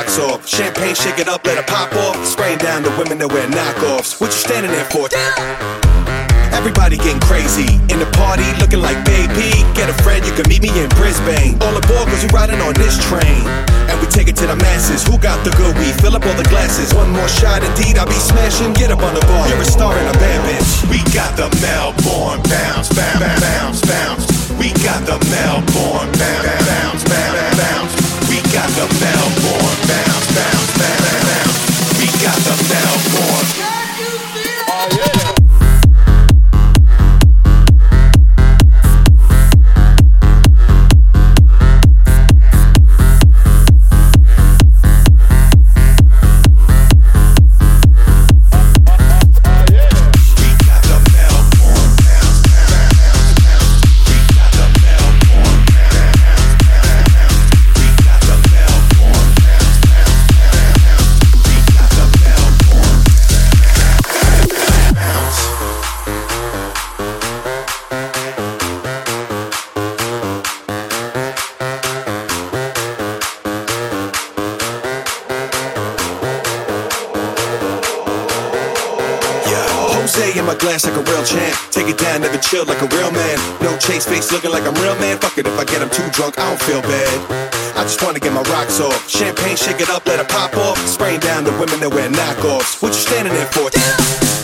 rocks off. Champagne, shake it up, let it pop off. Spraying down the women that wear knockoffs. What you standing there for? Everybody getting crazy in the party, looking like baby. Get a friend, you can meet me in Brisbane. All aboard, cause we riding on this train. And we take it to the masses. Who got the good weed? Fill up all the glasses. One more shot, indeed, I'll be smashing. Get up on the bar. You're a star in a band, bitch. We got the Melbourne bounce, bounce, bounce, bounce. We got the Melbourne bounce, bounce, bounce, bounce. Got the Melbourne bounce, bounce, bounce, chill like a real man. No chase face looking like I'm real man. Fuck it if I get him too drunk, I don't feel bad. I just wanna get my rocks off. Champagne, shake it up, let it pop off. Spraying down the women that wear knockoffs. What you standing there for?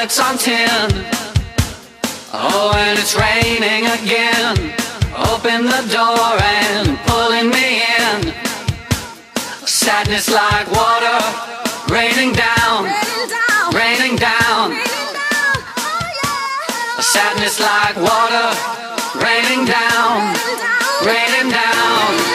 Bullets on tin. Oh, and it's raining again. Open the door and pulling me in. Sadness like water raining down, raining down. Oh, Sadness like water raining down, raining down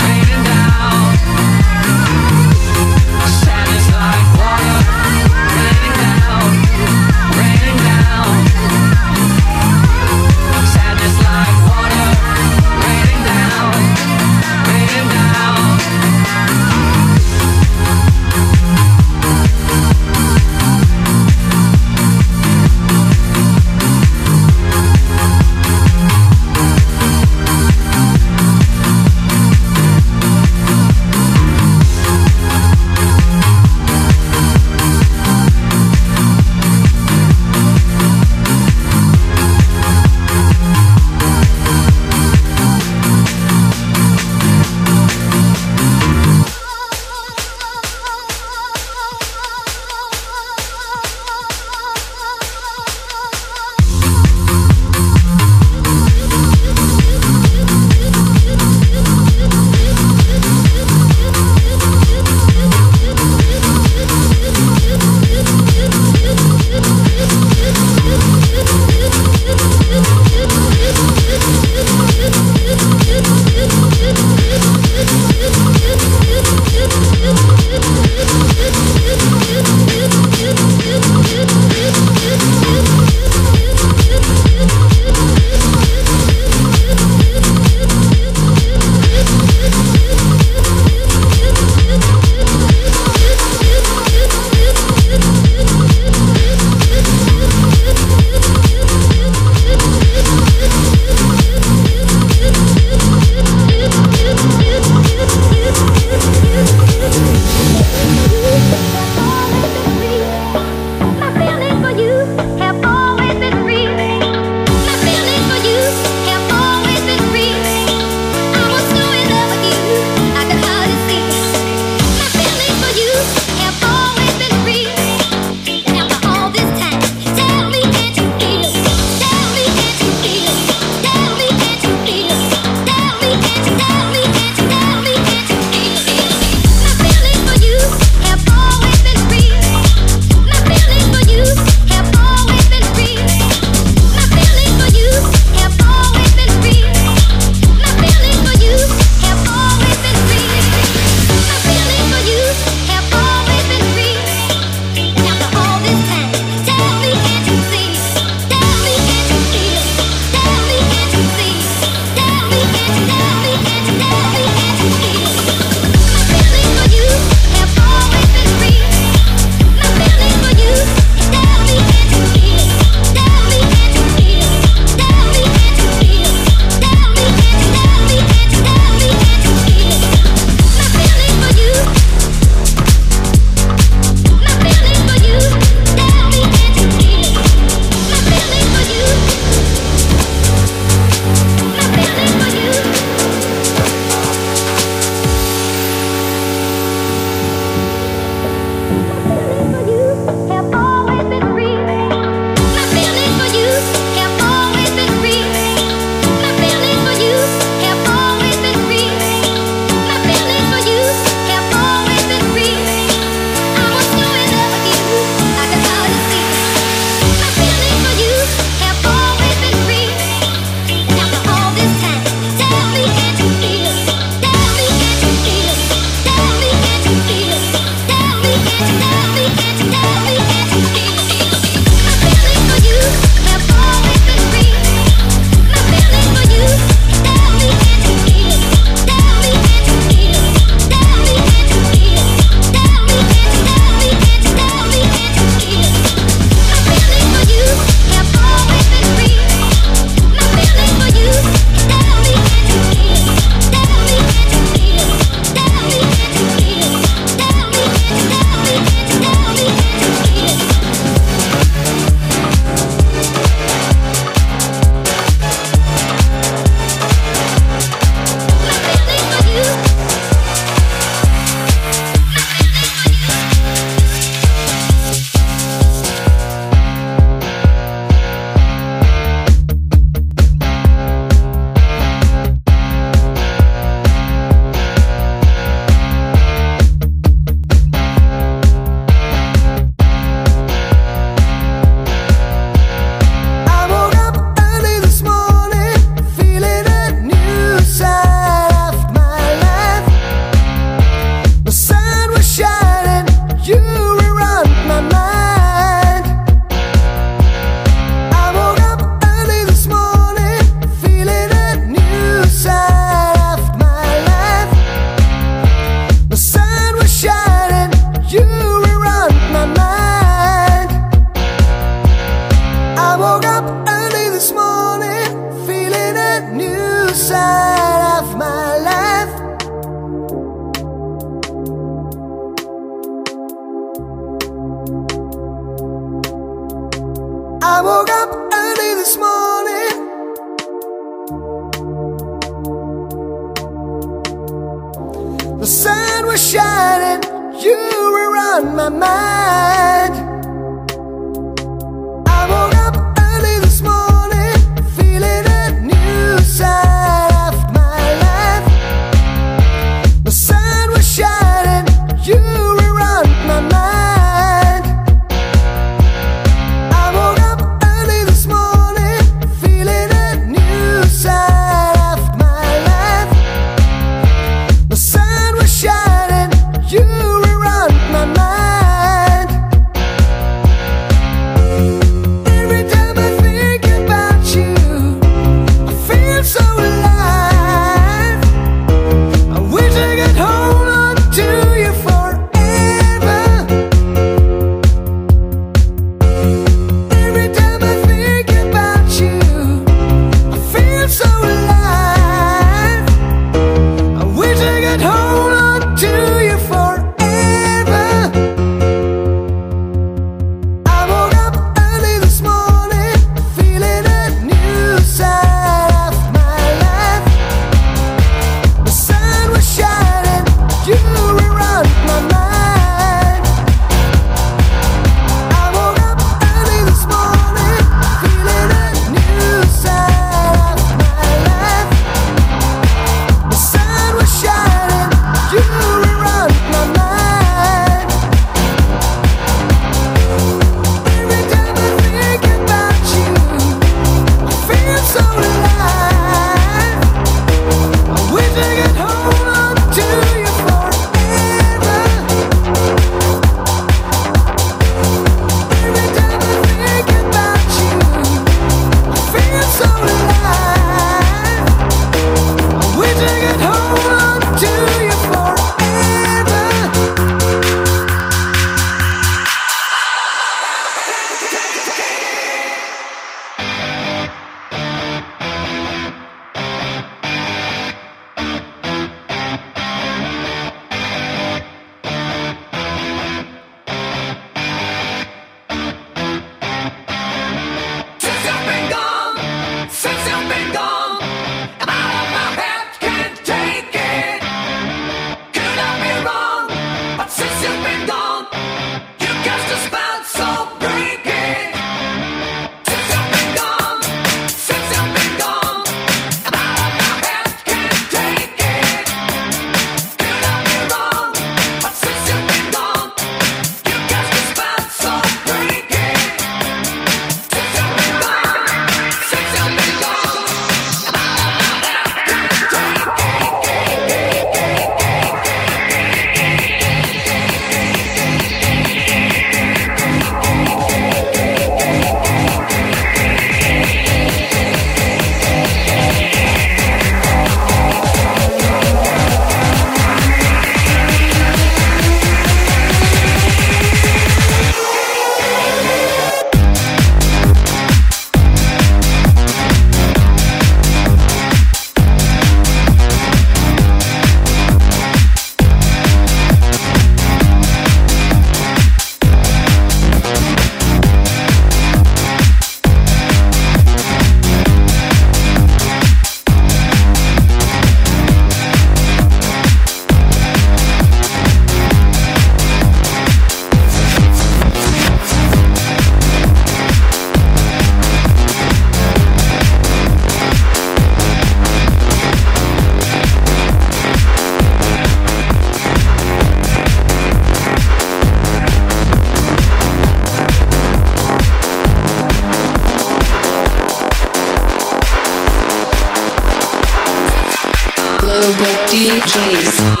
DJs.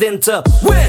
Everything win.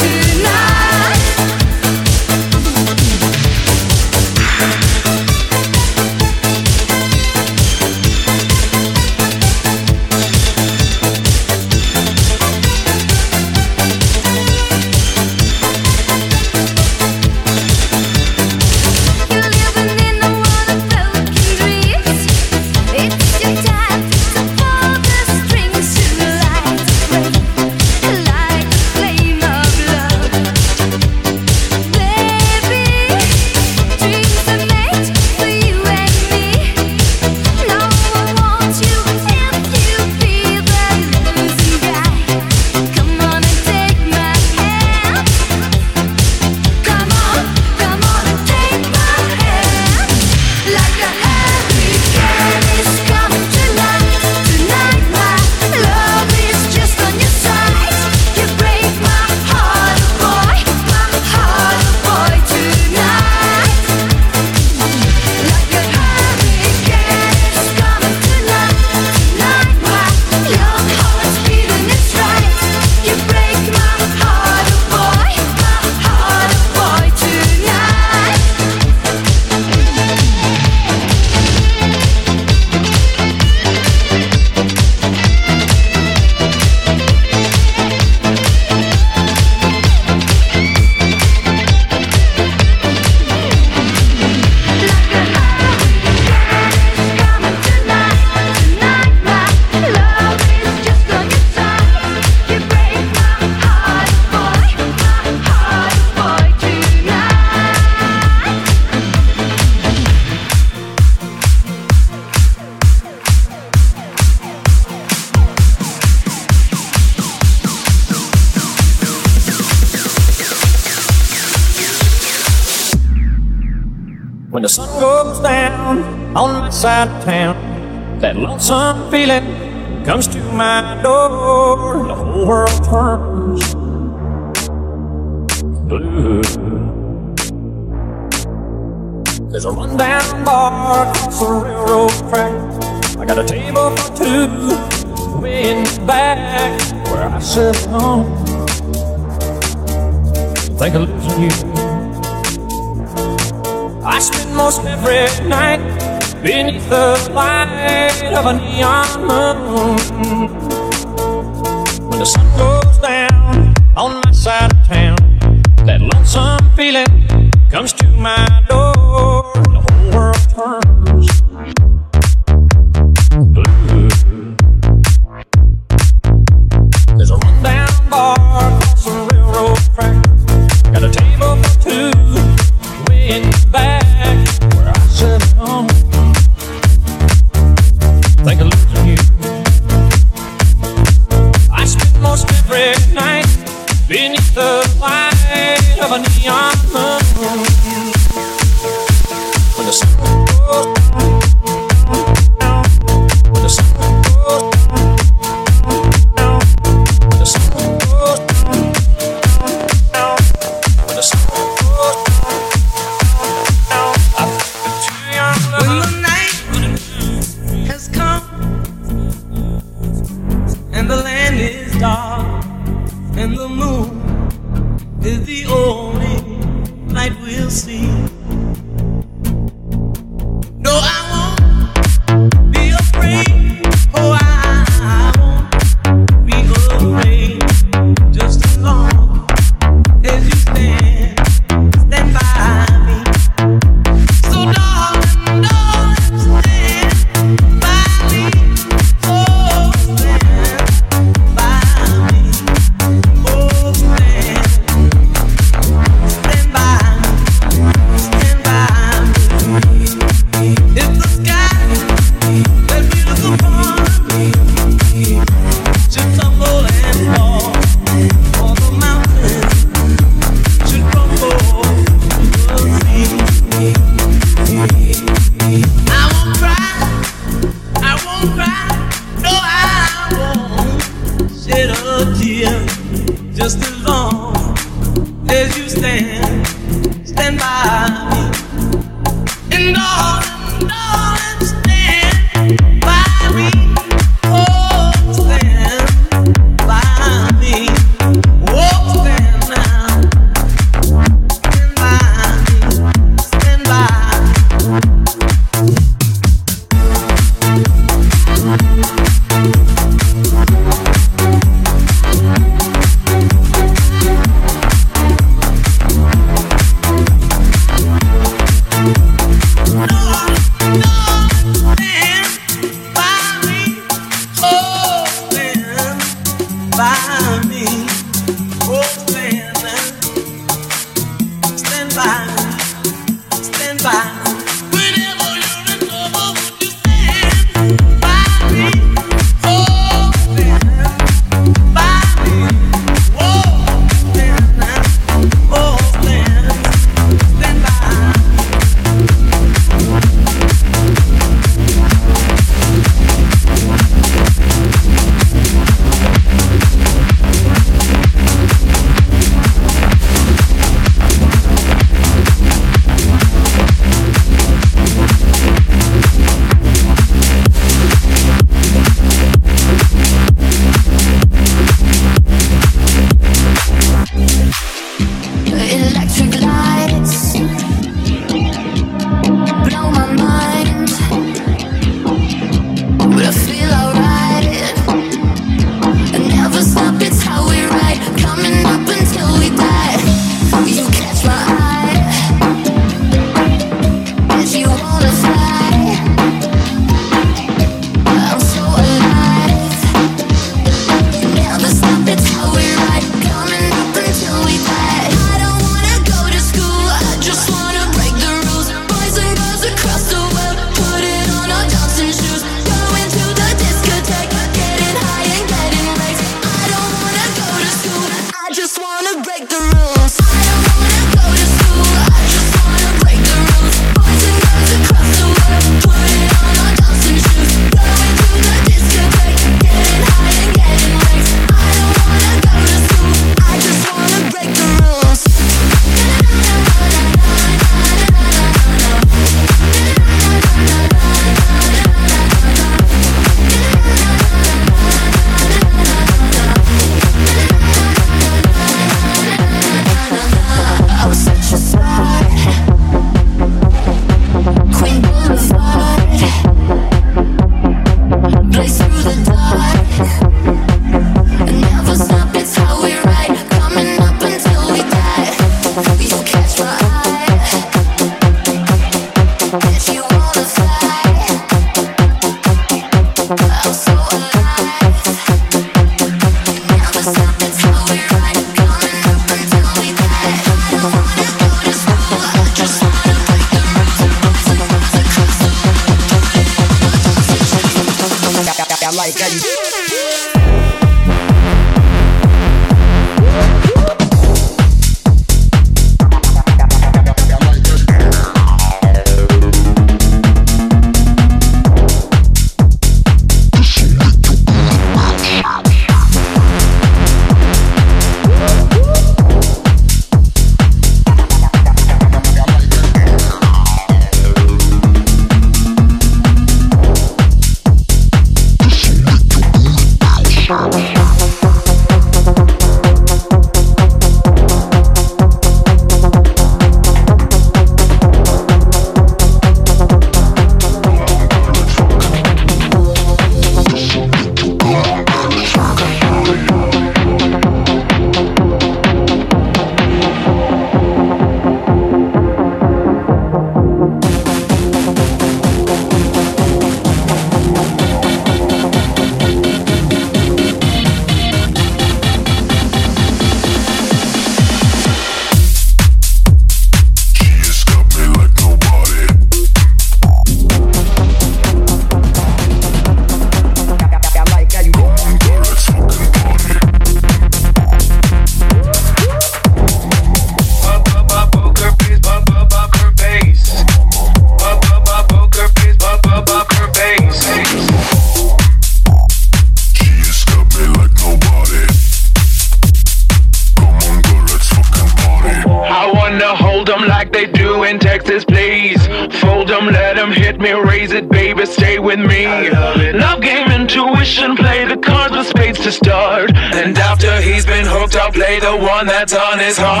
one that's on his heart.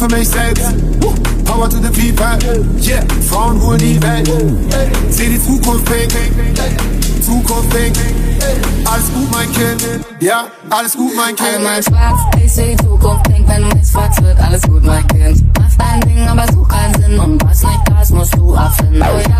for me sex. Power to the people. Yeah, Frauen holen die Welt Seh die Zukunft pink Zukunft pink Alles gut, mein Kind Ja, alles gut, mein Kind Alle mal schwarz, ich seh die Zukunft pink Wenn du mich fragst, wird alles gut, mein Kind Mach dein Ding, aber such keinen Sinn Und was nicht da ist, musst du erfinden oh, ja.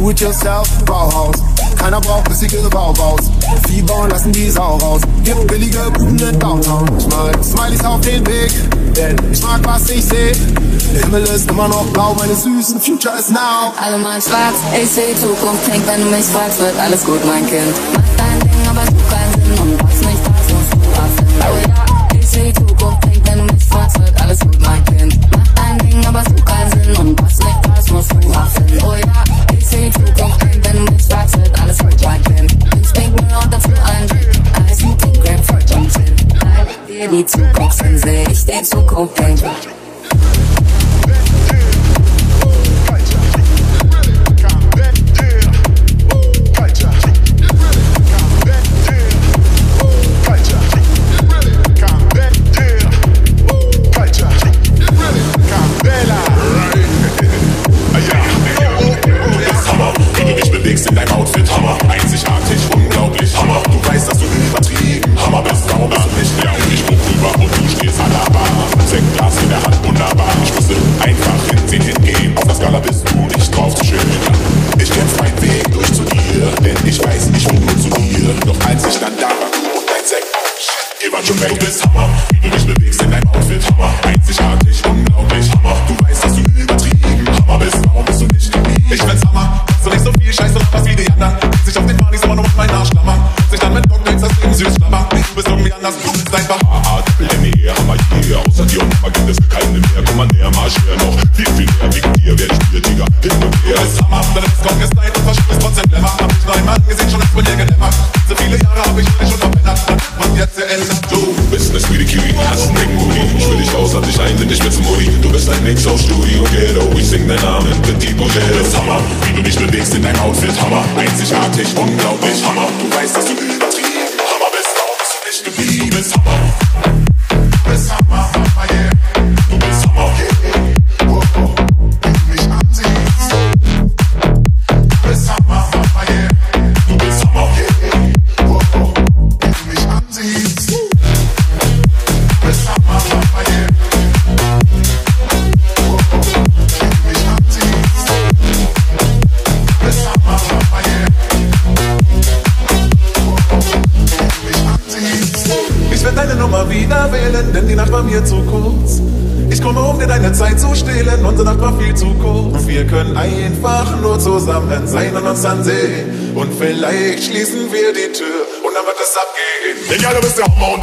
Do-it-yourself, Bauhaus. Keiner braucht bissige Baubaus. Fieber und lassen die Sau raus. Gib billige Buben in Downtown. Ich mag Smileys auf den Weg, denn ich mag, was ich seh. Der Himmel ist immer noch blau, meine süßen Future is now. Alle mal schwarz, ich seh Zukunft, denk, wenn du mich fragst, wird alles gut, mein Kind. Hammer. Wie du dich bewegst in dein Outfit, Hammer. Einzigartig, unglaublich, Hammer. Du weißt, dass du übertrieben Hammer bist, darum bist du nicht geblieben. Hammer, bist Hammer, Hammer, yeah. uns ansehen. Und vielleicht schließen wir die Tür und dann wird es abgehen. Egal, du bist der Homo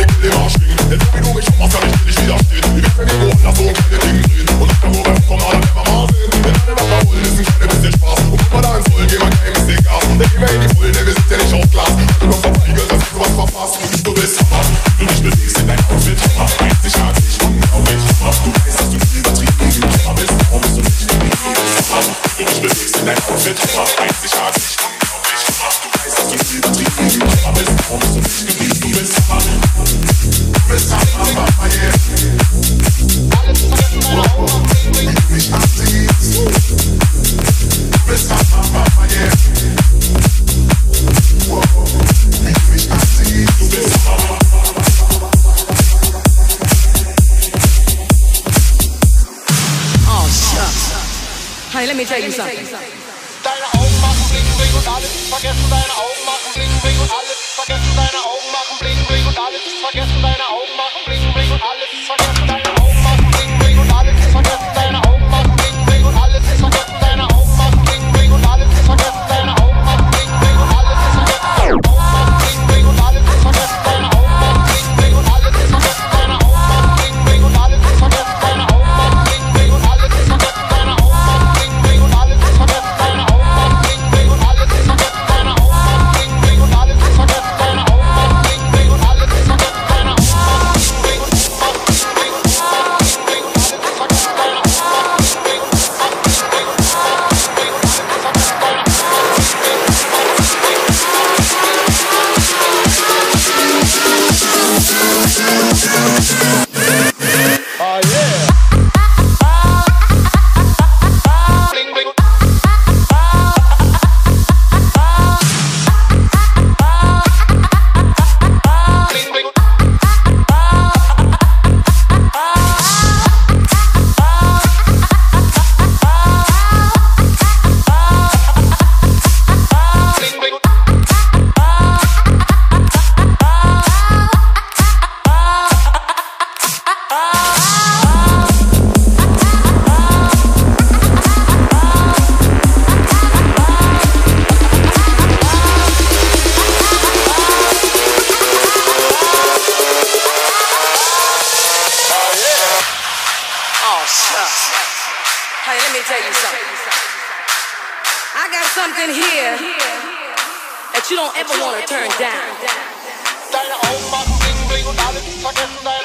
Vergessen dein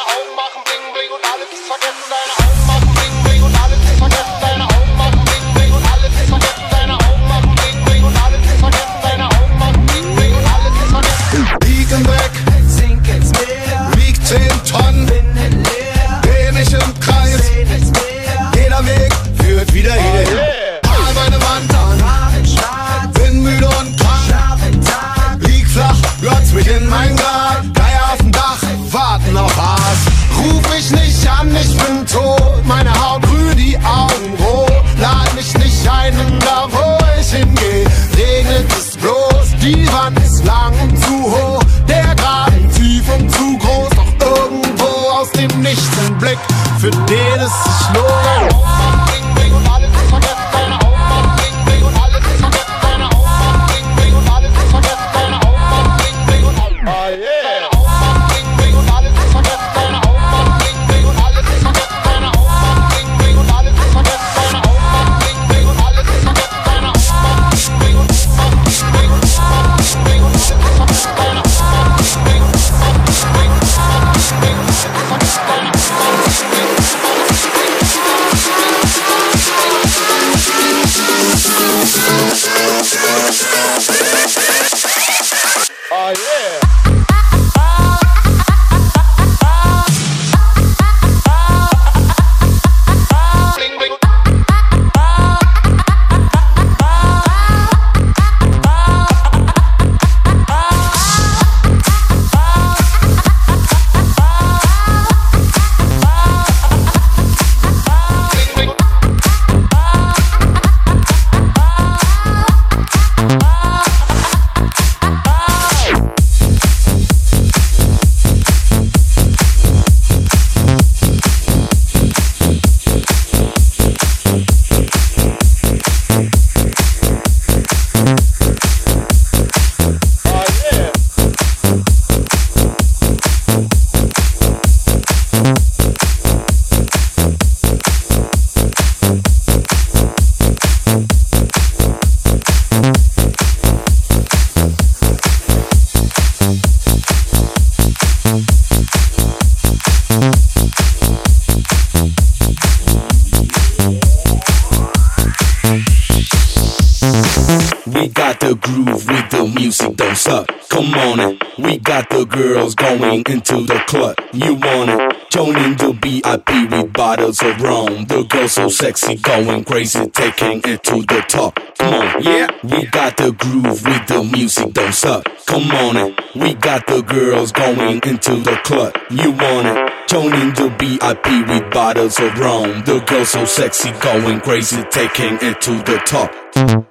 VIP with bottles of rum. The girls so sexy, going crazy, taking it to the top.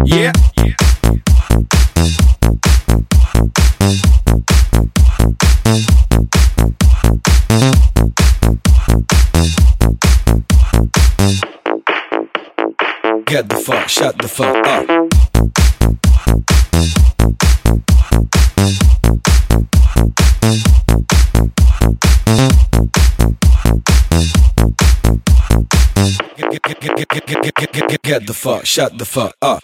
Yeah. Get the fuck, shut the fuck up. Get the fuck, shut the fuck up.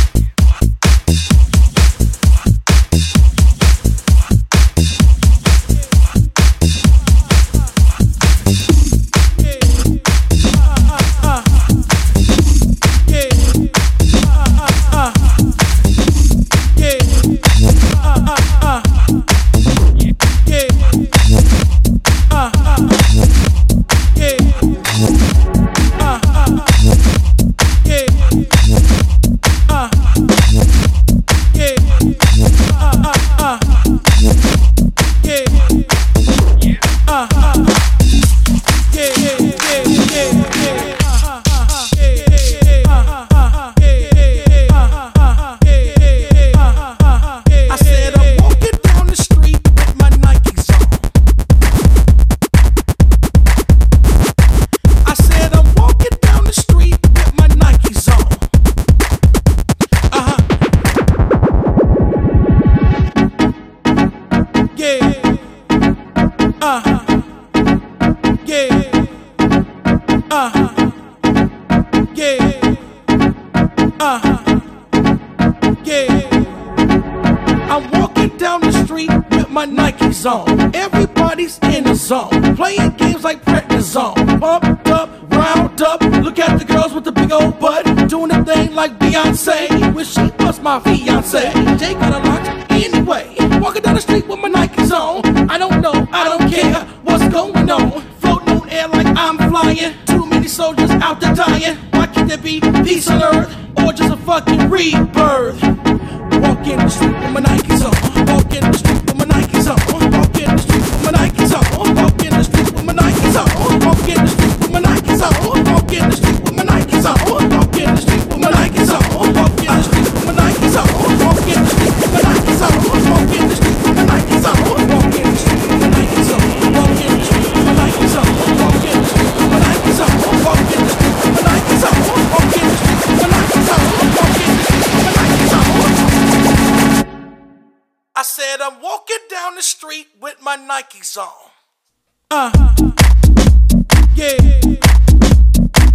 Thank you. Yeah. Uh huh. Yeah. Uh huh. Yeah. I'm walking down the street with my Nikes on. Everybody's in the zone, playing games like prednisone. Bumped up, round up. Look at the girls with the big old butt, doing a thing like Beyonce. Wish she was my fiance. Jay got a lot anyway. Walking down the street with my Nikes on. I don't know, I don't care what's going on. Air like I'm flying. Too many soldiers out there dying. Why can't there be peace on earth or just a fucking rebirth? Walk in the street with my Nikes on. Walk in the street with my Nikes on. Walk in the street with my Nikes on. Walk in the street with my Nikes on. Walk in the street with my Nikes on. Walk in the street with my Nikes on. I said I'm walking down the street with my Nikes on. Uh. Yeah.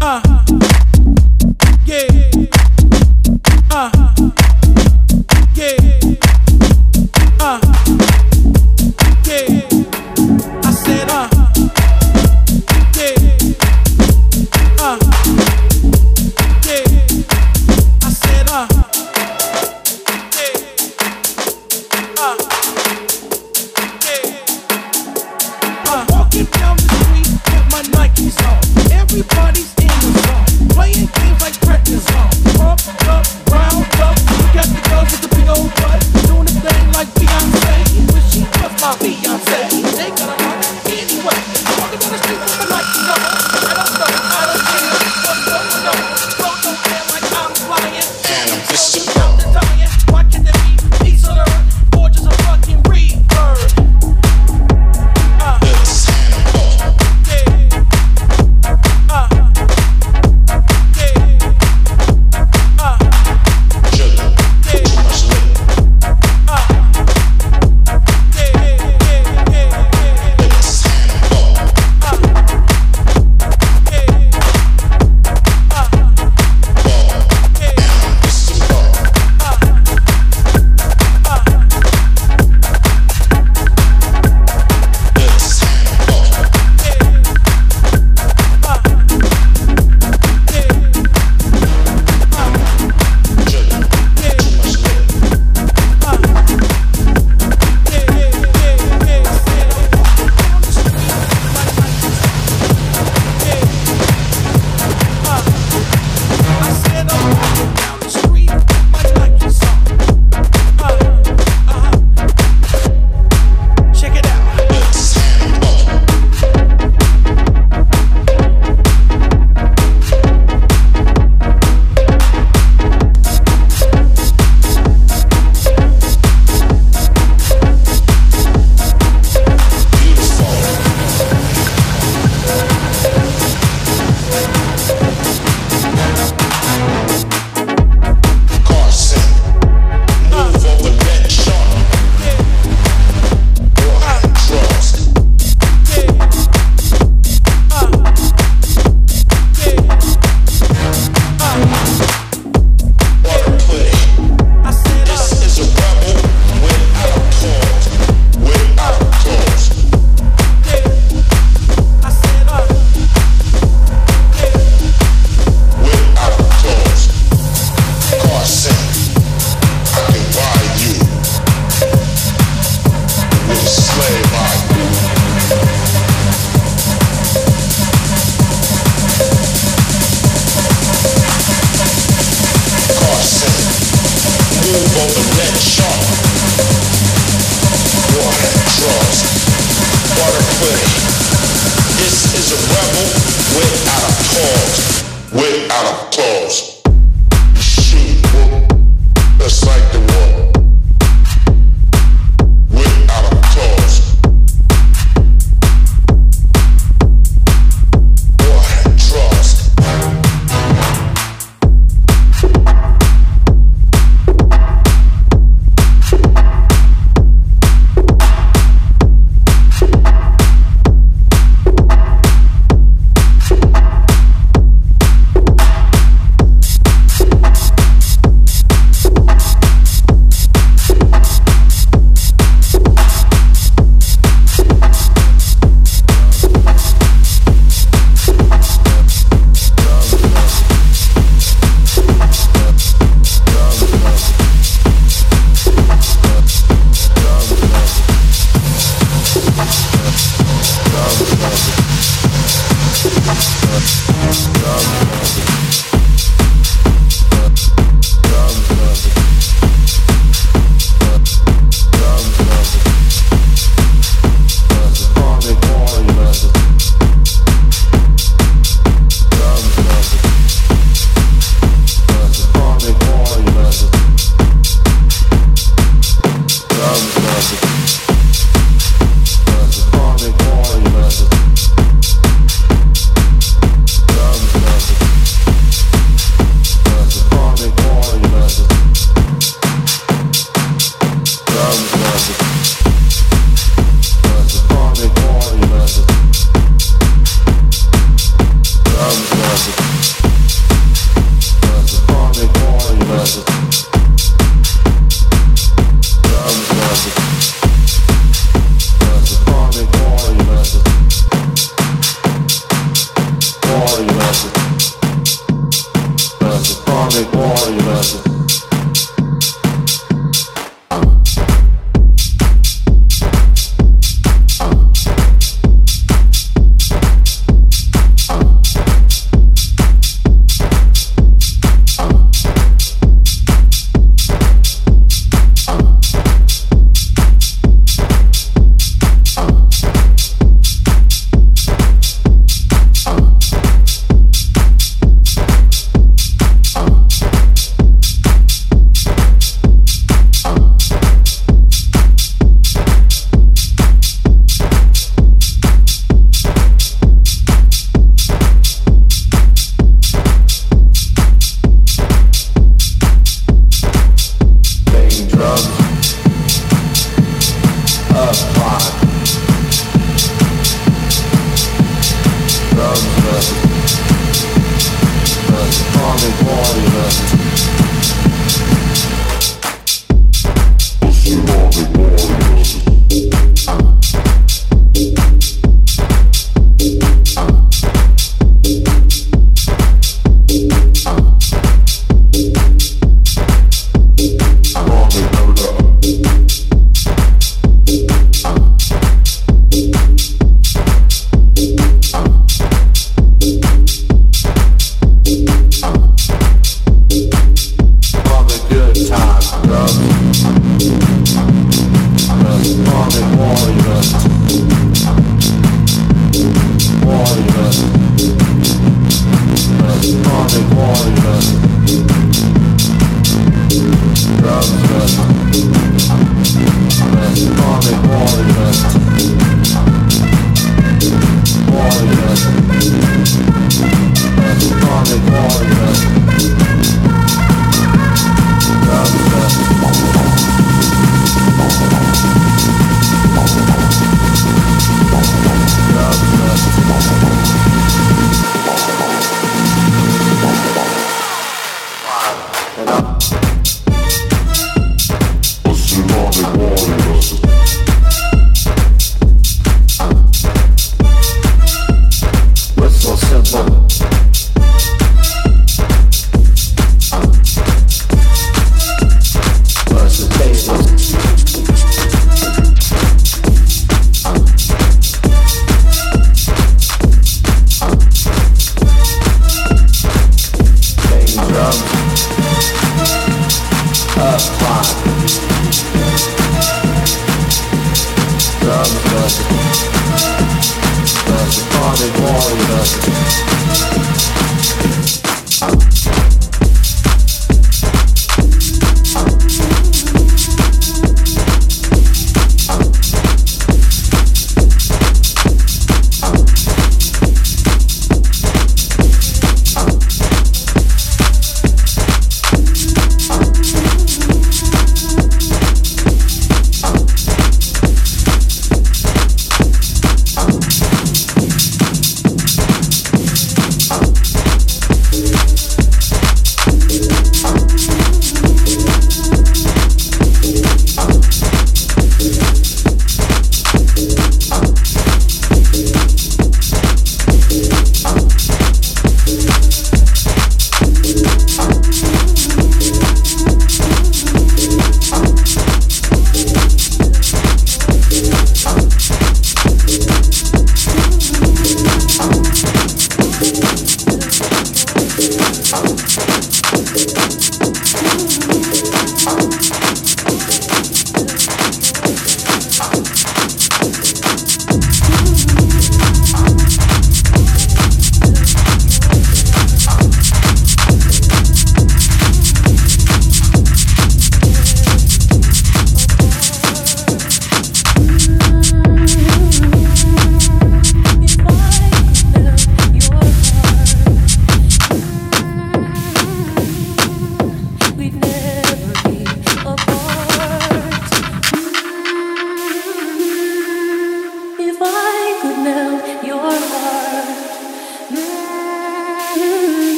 Uh. Yeah. Uh. Yeah. Uh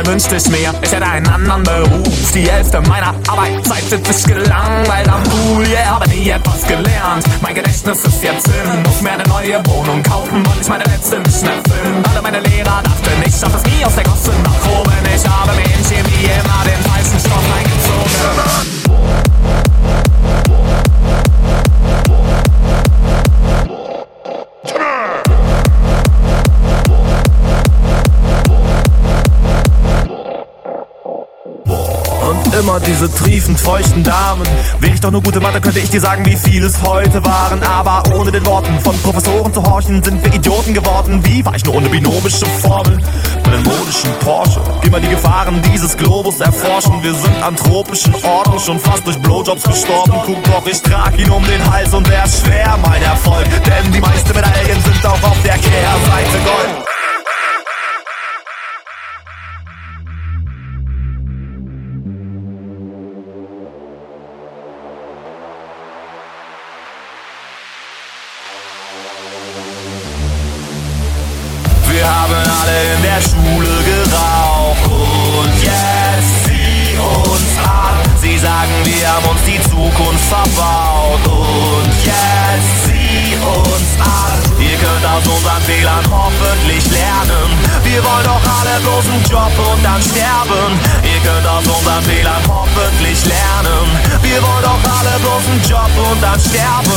Manchmal wünschte ich mir, ich hätte einen anderen Beruf. Die Hälfte meiner Arbeitszeit sitze ich gelangweilt am Pool, yeah, habe nie etwas gelernt. Mein Gedächtnis ist jetzt hin, muss mir eine neue Wohnung kaufen, wollte ich meine letzte nicht mehr. Alle meine Lehrer dachten, ich schaff es nie aus der Gosse nach oben. Ich habe mir in Chemie immer Und immer diese triefend feuchten Damen. Wäre ich doch nur gute Mathe, könnte ich dir sagen, wie viel es heute waren. Aber ohne den Worten von Professoren zu horchen, sind wir Idioten geworden. Wie war ich nur ohne binomische Formeln? Für den modischen Porsche. Immer die Gefahren dieses Globus erforschen. Wir sind an tropischen Orten schon fast durch Blowjobs gestorben. Guck doch, ich trag ihn um den Hals und ist schwer, mein Erfolg. Denn die meisten Medaillen sind auch auf der Kehrseite Gold. Und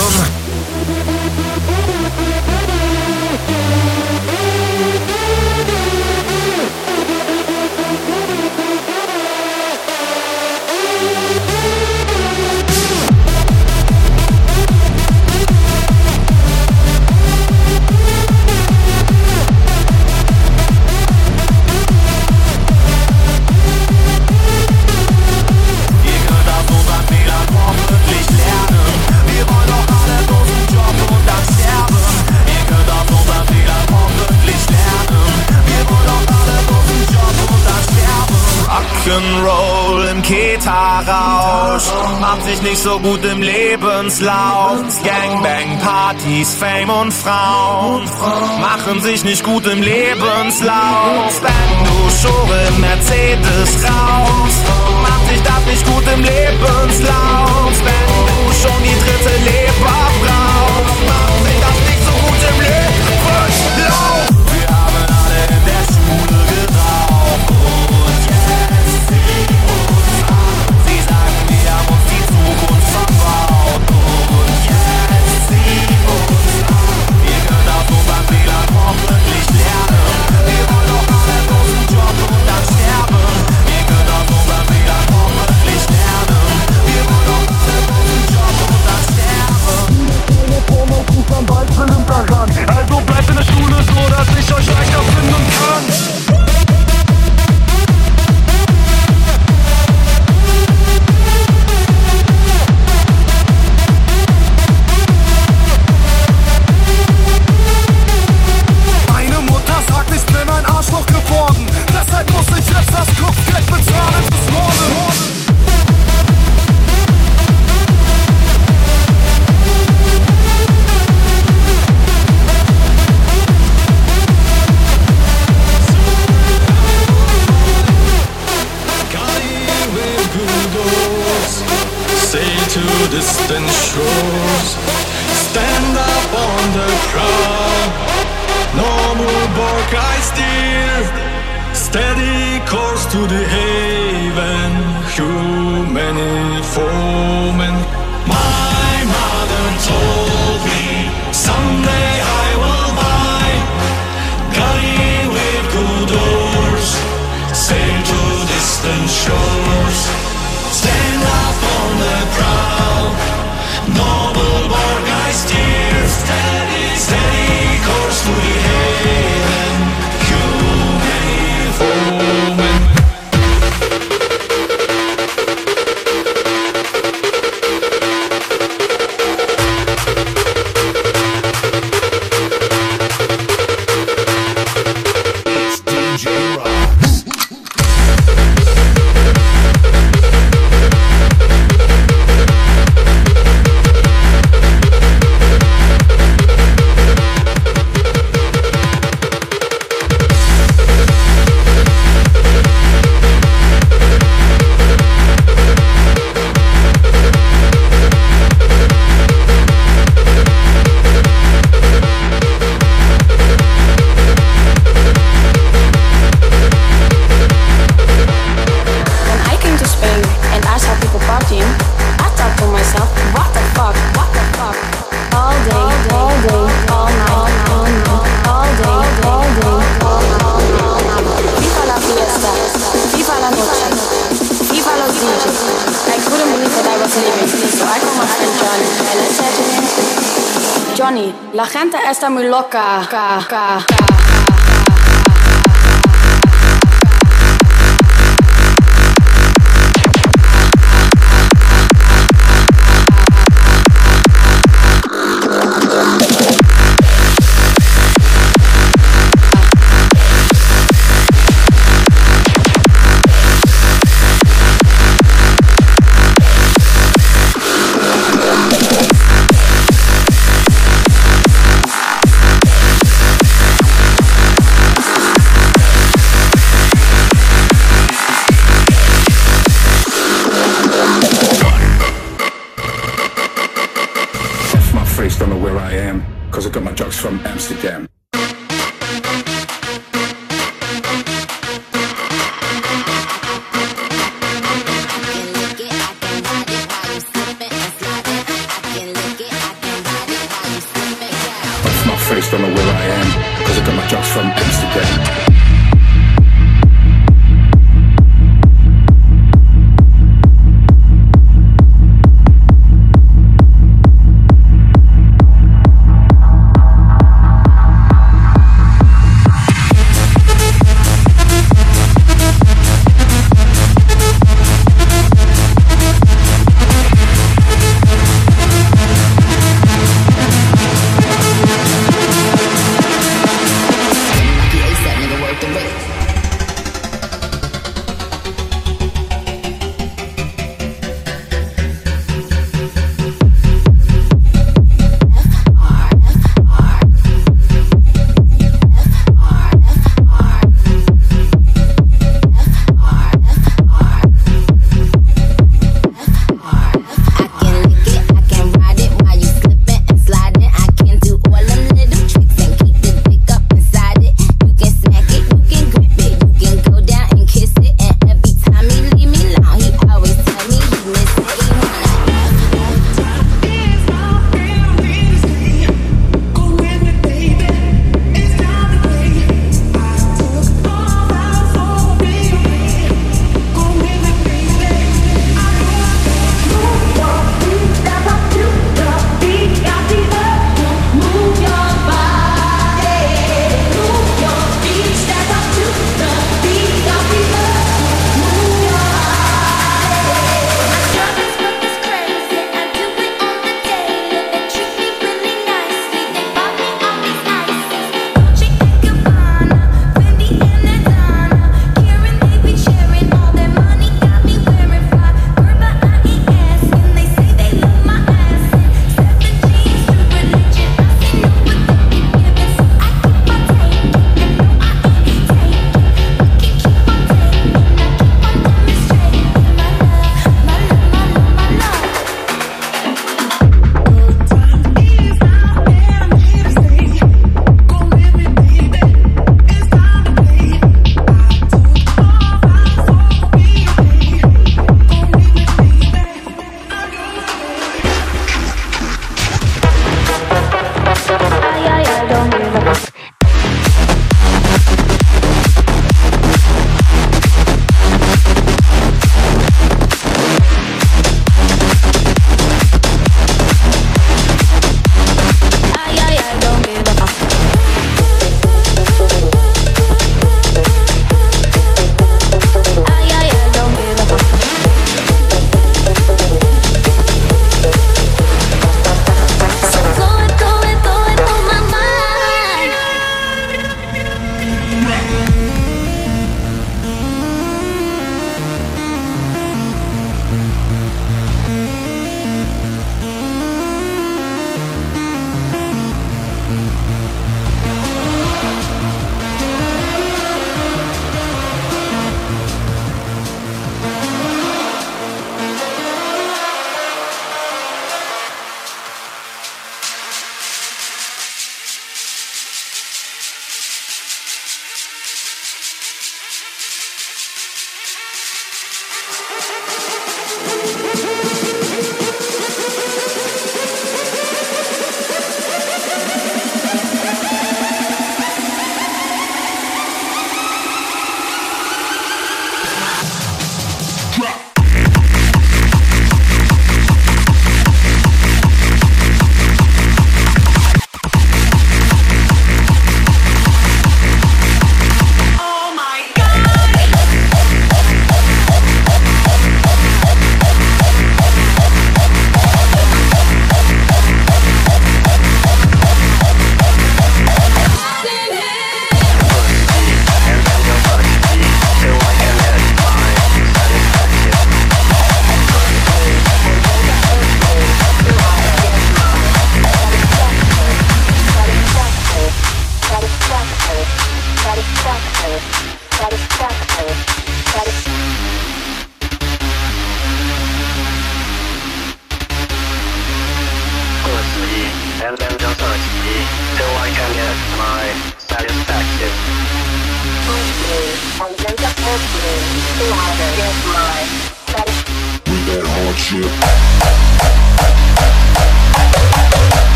Macht sich nicht so gut im Lebenslauf. Gangbang, Partys, Fame und Frauen Machen sich nicht gut im Lebenslauf. Du Schore Mercedes raus Macht sich das nicht gut im Lebenslauf. Wenn du schon die dritte Leber brauchst La gente está muy loca. Ca, ca, ca.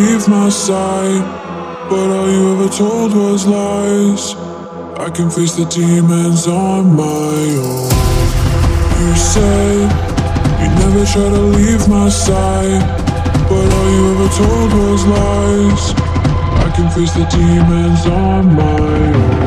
leave my side. But all you ever told was lies. I can face the demons on my own. You said you never try to leave my side. But all you ever told was lies. I can face the demons on my own.